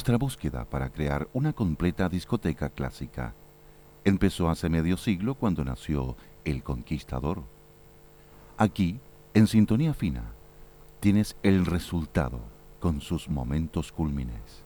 Nuestra búsqueda para crear una completa discoteca clásica empezó hace medio siglo cuando nació El Conquistador. Aquí, en Sintonía Fina, tienes el resultado con sus momentos cúlmines.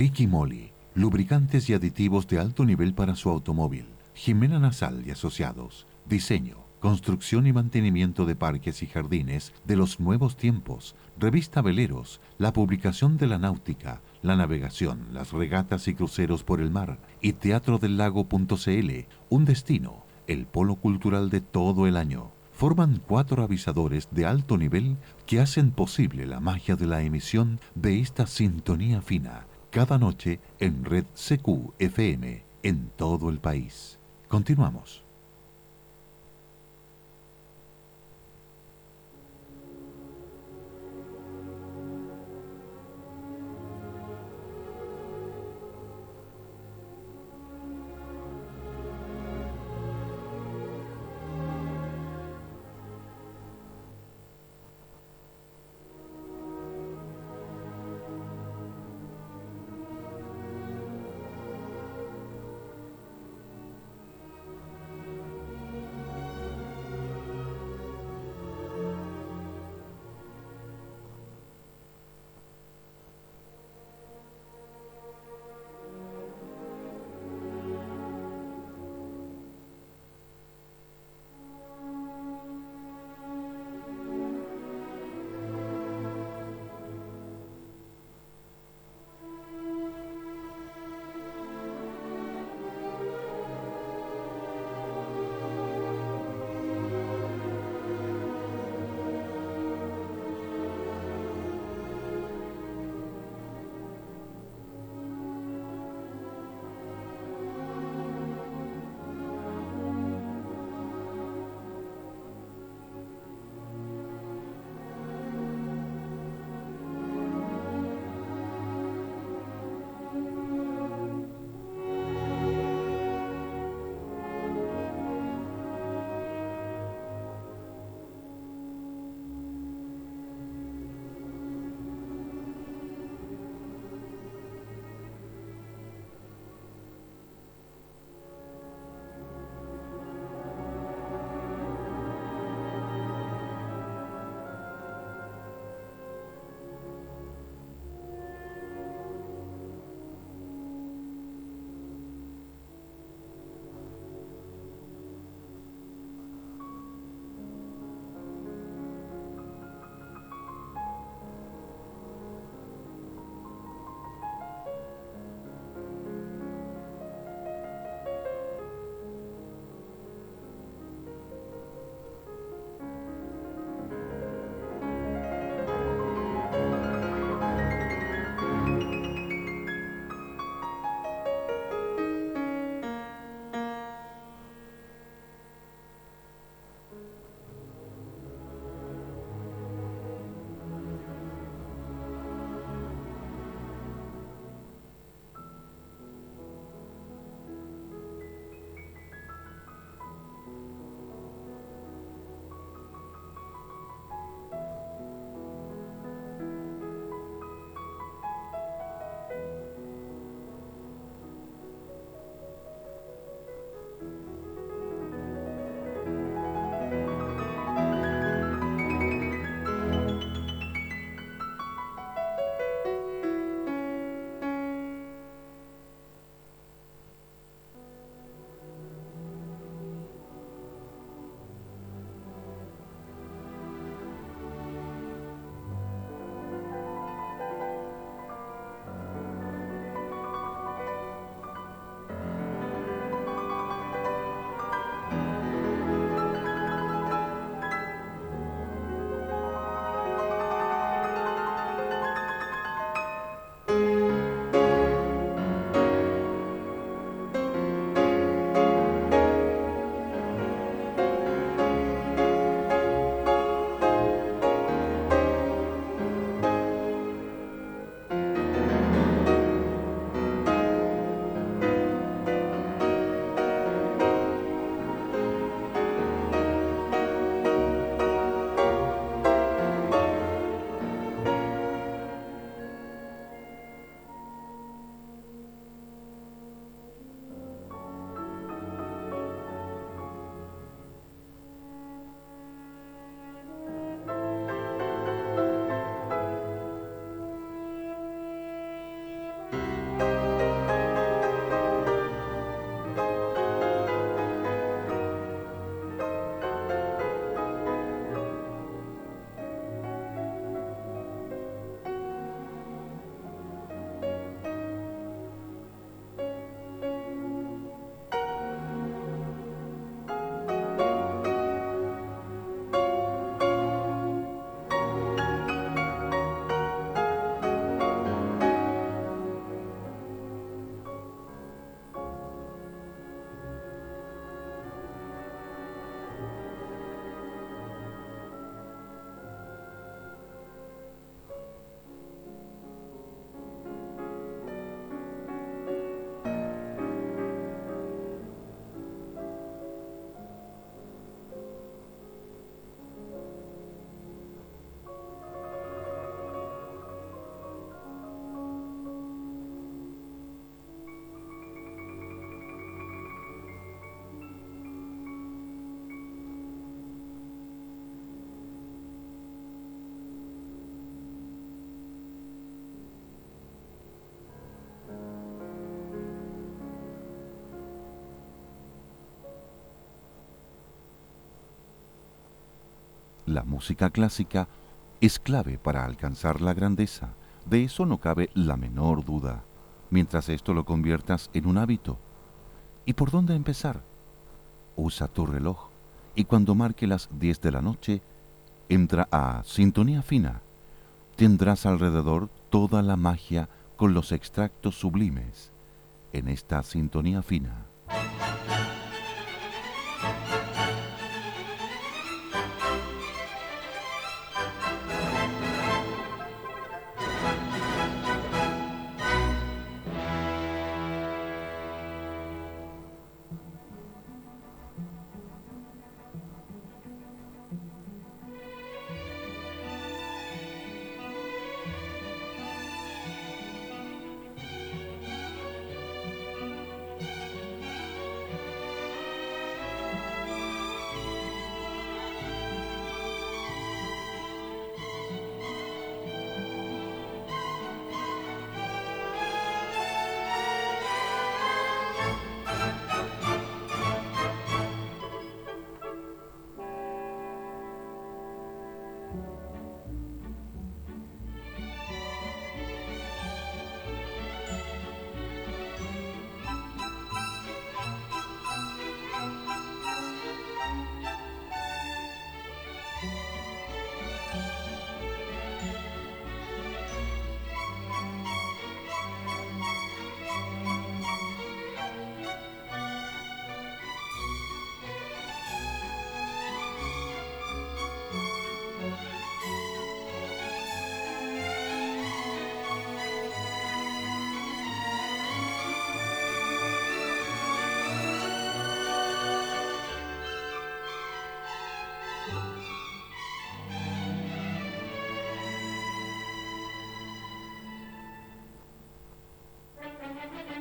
Liqui Moly, lubricantes y aditivos de alto nivel para su automóvil. Jimena Nasal y Asociados, diseño, construcción y mantenimiento de parques y jardines de los nuevos tiempos, revista Veleros, la publicación de la náutica, la navegación, las regatas y cruceros por el mar y Teatro del Lago.cl, un destino, el polo cultural de todo el año. Forman cuatro avisadores de alto nivel que hacen posible la magia de la emisión de esta sintonía fina, cada noche en Red CQ FM en todo el país. Continuamos. La música clásica es clave para alcanzar la grandeza, de eso no cabe la menor duda, mientras esto lo conviertas en un hábito. ¿Y por dónde empezar? Usa tu reloj y cuando marque las 10 de la noche, entra a Sintonía Fina. Tendrás alrededor toda la magia con los extractos sublimes en esta Sintonía Fina.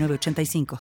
985.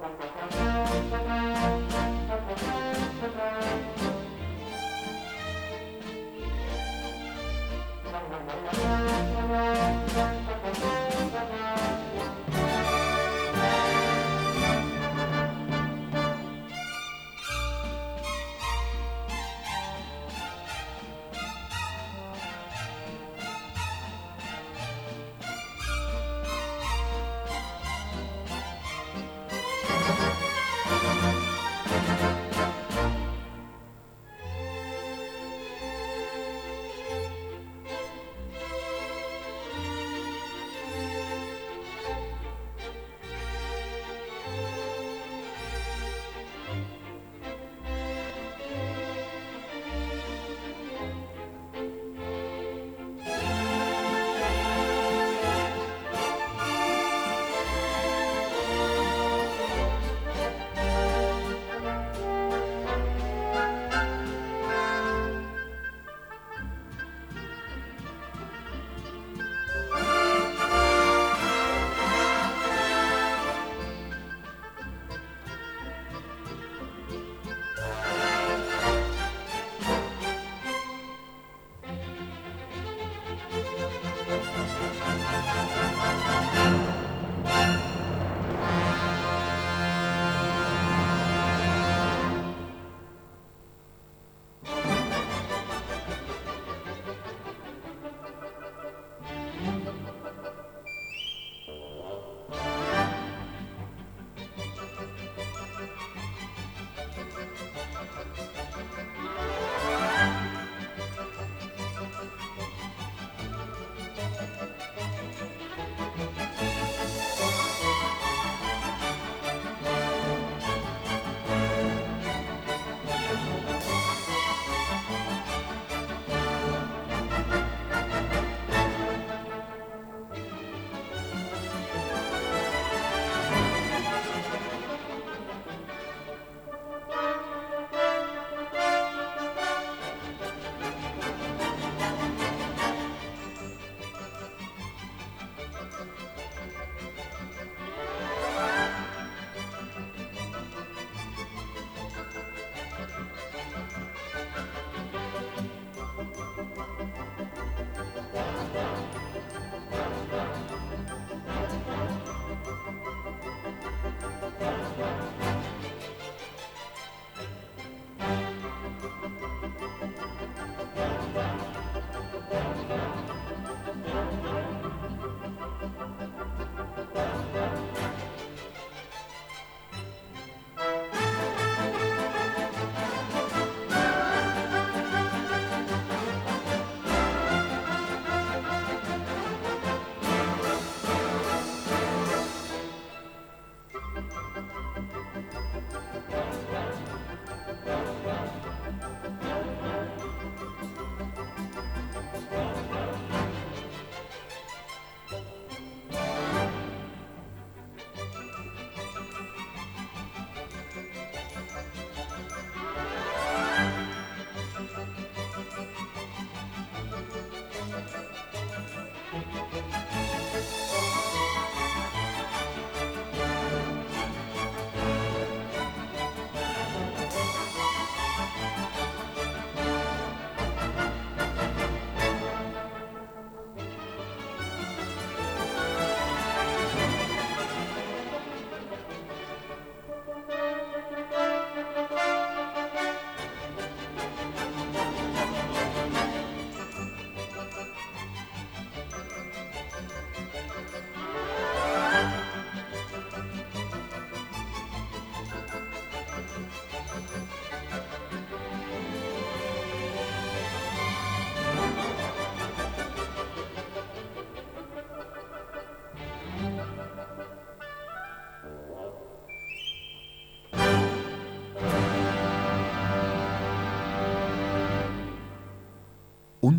Thank you.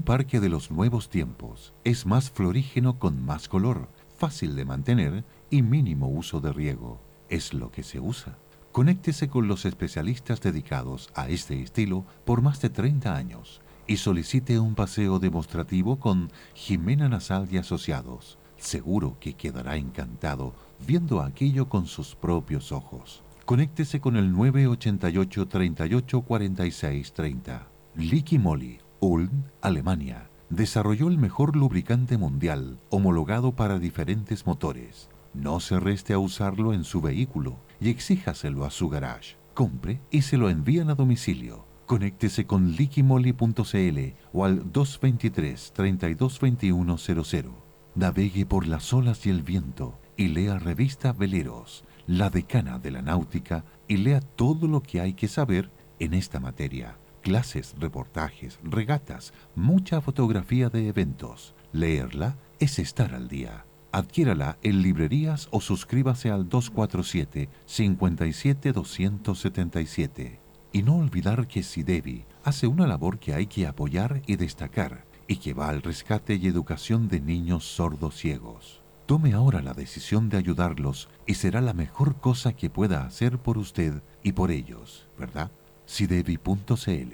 Parque de los nuevos tiempos es más florígeno con más color, fácil de mantener y mínimo uso de riego. Es lo que se usa. Conéctese con los especialistas dedicados a este estilo por más de 30 años y solicite un paseo demostrativo con Jimena Nasal y Asociados. Seguro que quedará encantado viendo aquello con sus propios ojos. Conéctese con el 988 38 46 30. Licky Molly Ulm, Alemania, desarrolló el mejor lubricante mundial homologado para diferentes motores. No se reste a usarlo en su vehículo y exíjaselo a su garage. Compre y se lo envían a domicilio. Conéctese con liquimoli.cl o al 223-322100. Navegue por las olas y el viento y lea revista Veleros, la decana de la náutica, y lea todo lo que hay que saber en esta materia clases, reportajes, regatas, mucha fotografía de eventos. Leerla es estar al día. Adquiérala en librerías o suscríbase al 247-57-277. Y no olvidar que Sidevi hace una labor que hay que apoyar y destacar y que va al rescate y educación de niños sordos ciegos. Tome ahora la decisión de ayudarlos y será la mejor cosa que pueda hacer por usted y por ellos, ¿verdad? sidevi.cl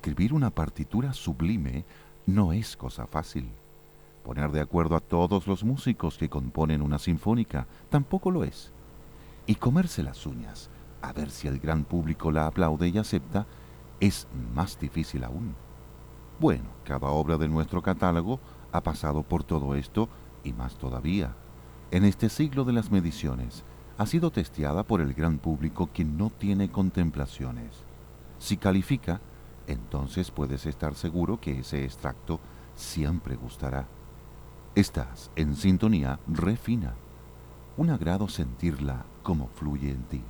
Escribir una partitura sublime no es cosa fácil. Poner de acuerdo a todos los músicos que componen una sinfónica tampoco lo es. Y comerse las uñas, a ver si el gran público la aplaude y acepta, es más difícil aún. Bueno, cada obra de nuestro catálogo ha pasado por todo esto y más todavía. En este siglo de las mediciones, ha sido testeada por el gran público que no tiene contemplaciones. Si califica, entonces puedes estar seguro que ese extracto siempre gustará. Estás en sintonía refina. Un agrado sentirla como fluye en ti.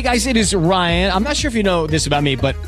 Hey guys, it is Ryan. I'm not sure if you know this about me, but